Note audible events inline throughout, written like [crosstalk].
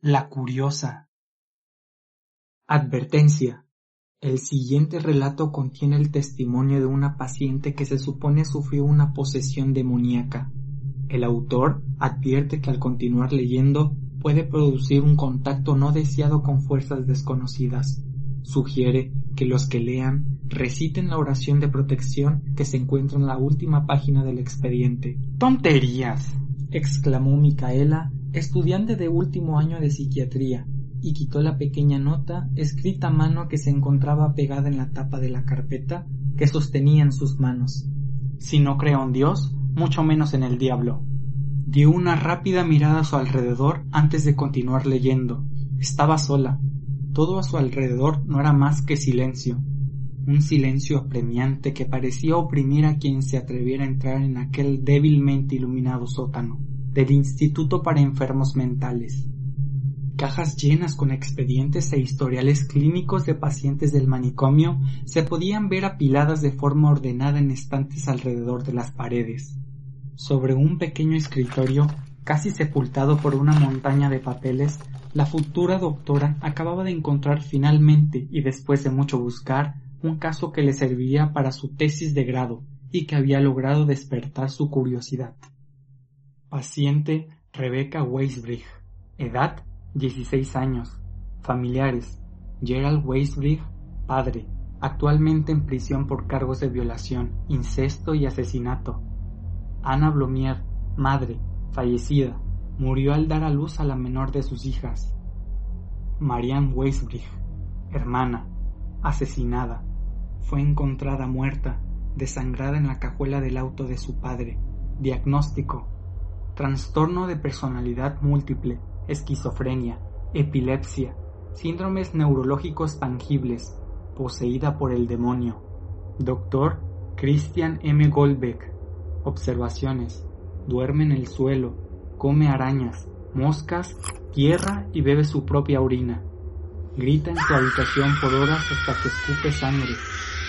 La curiosa. Advertencia. El siguiente relato contiene el testimonio de una paciente que se supone sufrió una posesión demoníaca. El autor advierte que al continuar leyendo puede producir un contacto no deseado con fuerzas desconocidas. Sugiere que los que lean reciten la oración de protección que se encuentra en la última página del expediente. ¡Tonterías! exclamó Micaela estudiante de último año de psiquiatría, y quitó la pequeña nota escrita a mano que se encontraba pegada en la tapa de la carpeta que sostenía en sus manos. Si no creo en Dios, mucho menos en el diablo. Dio una rápida mirada a su alrededor antes de continuar leyendo. Estaba sola. Todo a su alrededor no era más que silencio. Un silencio apremiante que parecía oprimir a quien se atreviera a entrar en aquel débilmente iluminado sótano del Instituto para Enfermos Mentales. Cajas llenas con expedientes e historiales clínicos de pacientes del manicomio se podían ver apiladas de forma ordenada en estantes alrededor de las paredes. Sobre un pequeño escritorio, casi sepultado por una montaña de papeles, la futura doctora acababa de encontrar finalmente y después de mucho buscar un caso que le serviría para su tesis de grado y que había logrado despertar su curiosidad. Paciente Rebecca Weisbrich. Edad 16 años. Familiares Gerald Weisbrich, padre, actualmente en prisión por cargos de violación, incesto y asesinato. Ana Blomier, madre, fallecida, murió al dar a luz a la menor de sus hijas. Marianne Weisbrich, hermana, asesinada, fue encontrada muerta, desangrada en la cajuela del auto de su padre. Diagnóstico trastorno de personalidad múltiple, esquizofrenia, epilepsia, síndromes neurológicos tangibles, poseída por el demonio. Doctor Christian M. Goldbeck. Observaciones. Duerme en el suelo, come arañas, moscas, tierra y bebe su propia orina. Grita en su habitación por horas hasta que escupe sangre,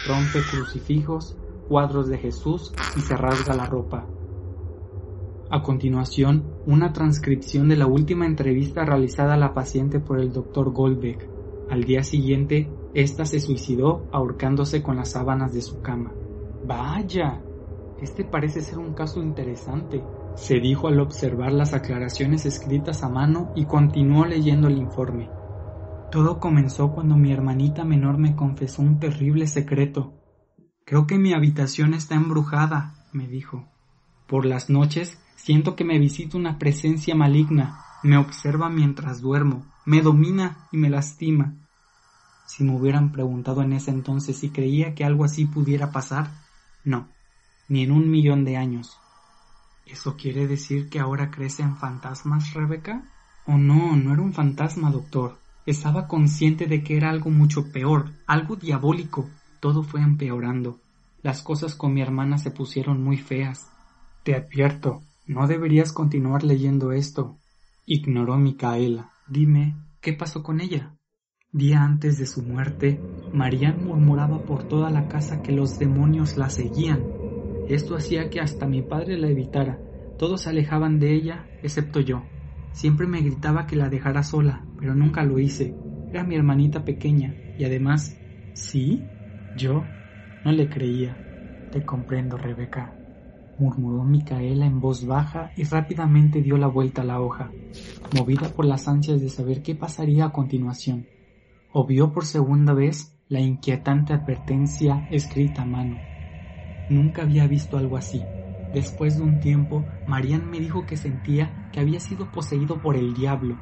rompe crucifijos, cuadros de Jesús y se rasga la ropa. A continuación, una transcripción de la última entrevista realizada a la paciente por el doctor Goldbeck. Al día siguiente, ésta se suicidó ahorcándose con las sábanas de su cama. Vaya, este parece ser un caso interesante, se dijo al observar las aclaraciones escritas a mano y continuó leyendo el informe. Todo comenzó cuando mi hermanita menor me confesó un terrible secreto. Creo que mi habitación está embrujada, me dijo. Por las noches Siento que me visita una presencia maligna, me observa mientras duermo, me domina y me lastima. Si me hubieran preguntado en ese entonces si creía que algo así pudiera pasar, no, ni en un millón de años. ¿Eso quiere decir que ahora crece en fantasmas, Rebeca? Oh no, no era un fantasma, doctor. Estaba consciente de que era algo mucho peor, algo diabólico. Todo fue empeorando. Las cosas con mi hermana se pusieron muy feas. Te advierto, no deberías continuar leyendo esto. Ignoró Micaela. Dime, ¿qué pasó con ella? Día antes de su muerte, Marian murmuraba por toda la casa que los demonios la seguían. Esto hacía que hasta mi padre la evitara. Todos se alejaban de ella, excepto yo. Siempre me gritaba que la dejara sola, pero nunca lo hice. Era mi hermanita pequeña, y además, ¿sí? Yo no le creía. Te comprendo, Rebeca murmuró Micaela en voz baja y rápidamente dio la vuelta a la hoja, movida por las ansias de saber qué pasaría a continuación. O vio por segunda vez la inquietante advertencia escrita a mano. Nunca había visto algo así. Después de un tiempo, Marian me dijo que sentía que había sido poseído por el diablo.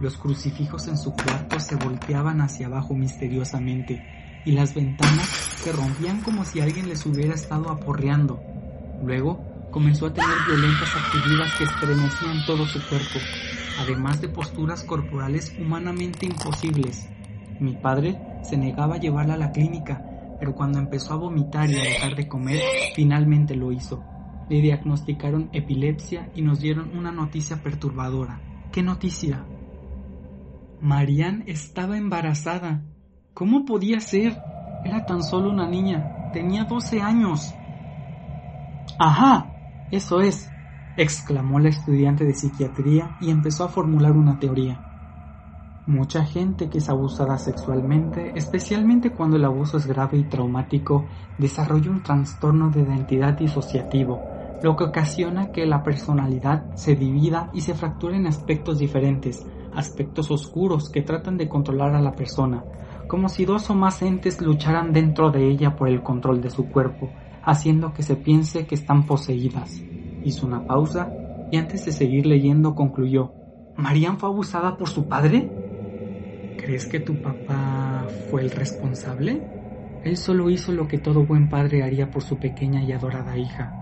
Los crucifijos en su cuarto se volteaban hacia abajo misteriosamente y las ventanas se rompían como si alguien les hubiera estado aporreando. Luego comenzó a tener violentas actividades que estremecían todo su cuerpo, además de posturas corporales humanamente imposibles. Mi padre se negaba a llevarla a la clínica, pero cuando empezó a vomitar y a dejar de comer, finalmente lo hizo. Le diagnosticaron epilepsia y nos dieron una noticia perturbadora. ¿Qué noticia? Marianne estaba embarazada. ¿Cómo podía ser? Era tan solo una niña. Tenía 12 años. Ajá, eso es, exclamó la estudiante de psiquiatría y empezó a formular una teoría. Mucha gente que es abusada sexualmente, especialmente cuando el abuso es grave y traumático, desarrolla un trastorno de identidad disociativo, lo que ocasiona que la personalidad se divida y se fracture en aspectos diferentes, aspectos oscuros que tratan de controlar a la persona, como si dos o más entes lucharan dentro de ella por el control de su cuerpo, haciendo que se piense que están poseídas. Hizo una pausa y antes de seguir leyendo concluyó, ¿Marian fue abusada por su padre? ¿Crees que tu papá fue el responsable? Él solo hizo lo que todo buen padre haría por su pequeña y adorada hija.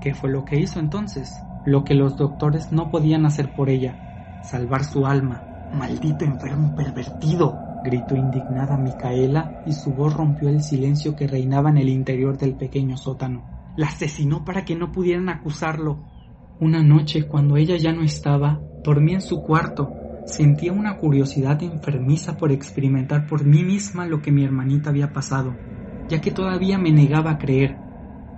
¿Qué fue lo que hizo entonces? Lo que los doctores no podían hacer por ella, salvar su alma. Maldito enfermo pervertido, gritó indignada Micaela y su voz rompió el silencio que reinaba en el interior del pequeño sótano. La asesinó para que no pudieran acusarlo. Una noche, cuando ella ya no estaba, dormí en su cuarto Sentía una curiosidad enfermiza por experimentar por mí misma lo que mi hermanita había pasado, ya que todavía me negaba a creer.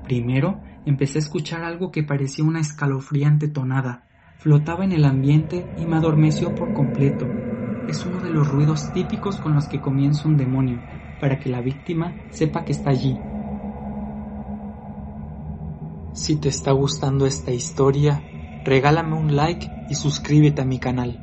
Primero empecé a escuchar algo que parecía una escalofriante tonada. Flotaba en el ambiente y me adormeció por completo. Es uno de los ruidos típicos con los que comienza un demonio, para que la víctima sepa que está allí. Si te está gustando esta historia, regálame un like y suscríbete a mi canal.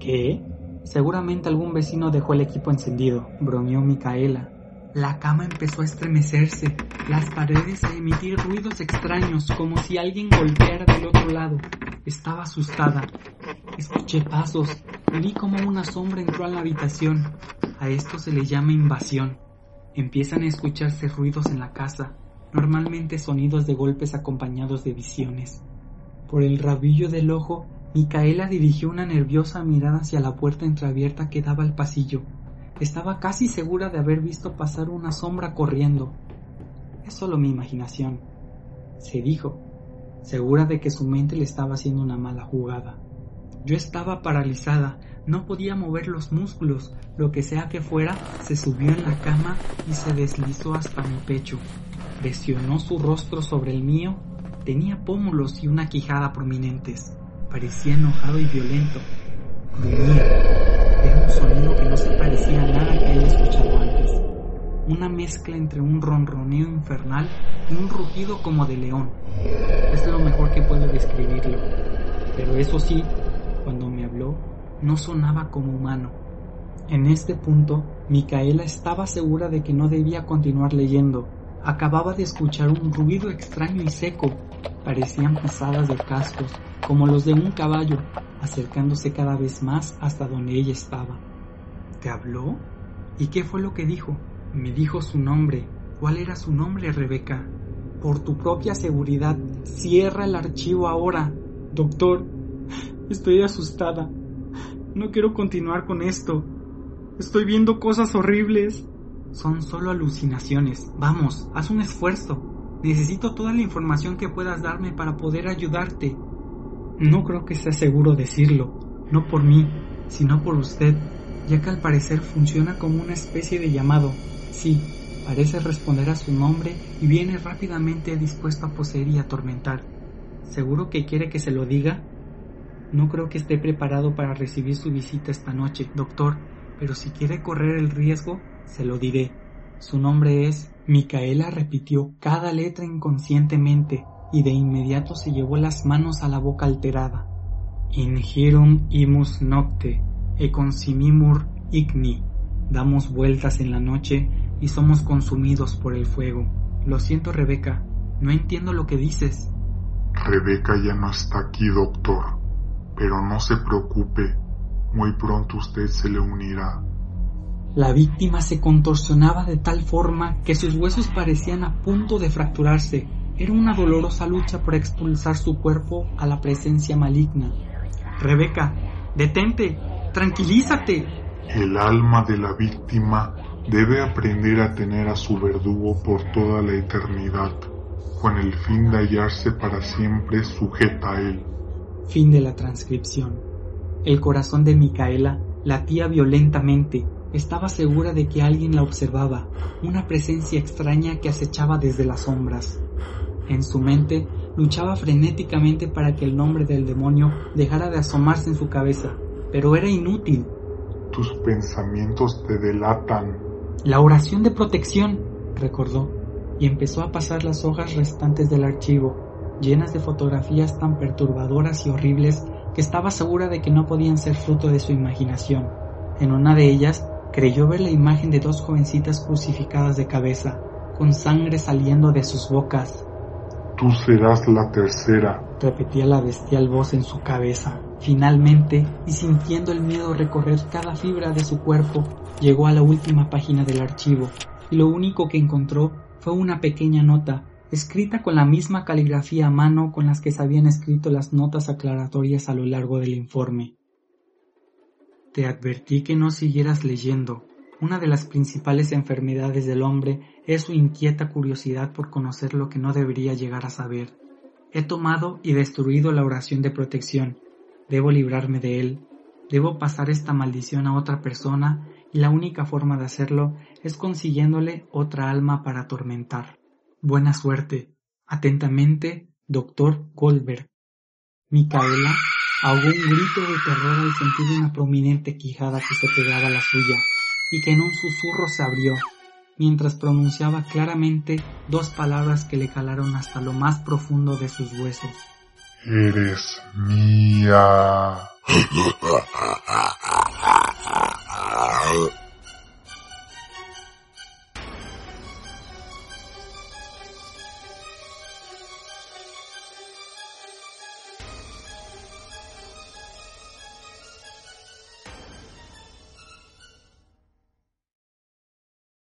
¿Qué? Seguramente algún vecino dejó el equipo encendido, bromeó Micaela. La cama empezó a estremecerse, las paredes a emitir ruidos extraños, como si alguien golpeara del otro lado. Estaba asustada. Escuché pasos vi como una sombra entró a la habitación. A esto se le llama invasión. Empiezan a escucharse ruidos en la casa, normalmente sonidos de golpes acompañados de visiones. Por el rabillo del ojo Micaela dirigió una nerviosa mirada hacia la puerta entreabierta que daba al pasillo. Estaba casi segura de haber visto pasar una sombra corriendo. Es solo mi imaginación, se dijo, segura de que su mente le estaba haciendo una mala jugada. Yo estaba paralizada, no podía mover los músculos, lo que sea que fuera, se subió en la cama y se deslizó hasta mi pecho. Presionó su rostro sobre el mío, tenía pómulos y una quijada prominentes. Parecía enojado y violento. Gruñía. Era un sonido que no se parecía a nada que haya escuchado antes. Una mezcla entre un ronroneo infernal y un rugido como de león. Es lo mejor que puedo describirlo. Pero eso sí, cuando me habló, no sonaba como humano. En este punto, Micaela estaba segura de que no debía continuar leyendo. Acababa de escuchar un ruido extraño y seco. Parecían pisadas de cascos, como los de un caballo, acercándose cada vez más hasta donde ella estaba. ¿Te habló? ¿Y qué fue lo que dijo? Me dijo su nombre. ¿Cuál era su nombre, Rebeca? Por tu propia seguridad, cierra el archivo ahora. Doctor, estoy asustada. No quiero continuar con esto. Estoy viendo cosas horribles. Son solo alucinaciones. Vamos, haz un esfuerzo. Necesito toda la información que puedas darme para poder ayudarte. No creo que sea seguro decirlo, no por mí, sino por usted, ya que al parecer funciona como una especie de llamado. Sí, parece responder a su nombre y viene rápidamente dispuesto a poseer y atormentar. ¿Seguro que quiere que se lo diga? No creo que esté preparado para recibir su visita esta noche, doctor, pero si quiere correr el riesgo, se lo diré. Su nombre es... Micaela repitió cada letra inconscientemente, y de inmediato se llevó las manos a la boca alterada. Ingirum imus nocte, e consimimur igni. Damos vueltas en la noche y somos consumidos por el fuego. Lo siento, Rebeca, no entiendo lo que dices. Rebeca ya no está aquí, doctor, pero no se preocupe, muy pronto usted se le unirá. La víctima se contorsionaba de tal forma que sus huesos parecían a punto de fracturarse era una dolorosa lucha por expulsar su cuerpo a la presencia maligna. Rebeca, detente, tranquilízate. El alma de la víctima debe aprender a tener a su verdugo por toda la eternidad, con el fin de hallarse para siempre sujeta a él. Fin de la transcripción. El corazón de Micaela latía violentamente. Estaba segura de que alguien la observaba, una presencia extraña que acechaba desde las sombras. En su mente luchaba frenéticamente para que el nombre del demonio dejara de asomarse en su cabeza, pero era inútil. Tus pensamientos te delatan. La oración de protección, recordó, y empezó a pasar las hojas restantes del archivo, llenas de fotografías tan perturbadoras y horribles que estaba segura de que no podían ser fruto de su imaginación. En una de ellas creyó ver la imagen de dos jovencitas crucificadas de cabeza, con sangre saliendo de sus bocas. Tú serás la tercera, repetía la bestial voz en su cabeza. Finalmente, y sintiendo el miedo recorrer cada fibra de su cuerpo, llegó a la última página del archivo, y lo único que encontró fue una pequeña nota, escrita con la misma caligrafía a mano con las que se habían escrito las notas aclaratorias a lo largo del informe. Te advertí que no siguieras leyendo. Una de las principales enfermedades del hombre es su inquieta curiosidad por conocer lo que no debería llegar a saber. He tomado y destruido la oración de protección. Debo librarme de él. Debo pasar esta maldición a otra persona y la única forma de hacerlo es consiguiéndole otra alma para atormentar. Buena suerte. Atentamente, Dr. Goldberg. Micaela ahogó un grito de terror al sentir una prominente quijada que se pegaba a la suya y que en un susurro se abrió, mientras pronunciaba claramente dos palabras que le calaron hasta lo más profundo de sus huesos. Eres mía. [laughs]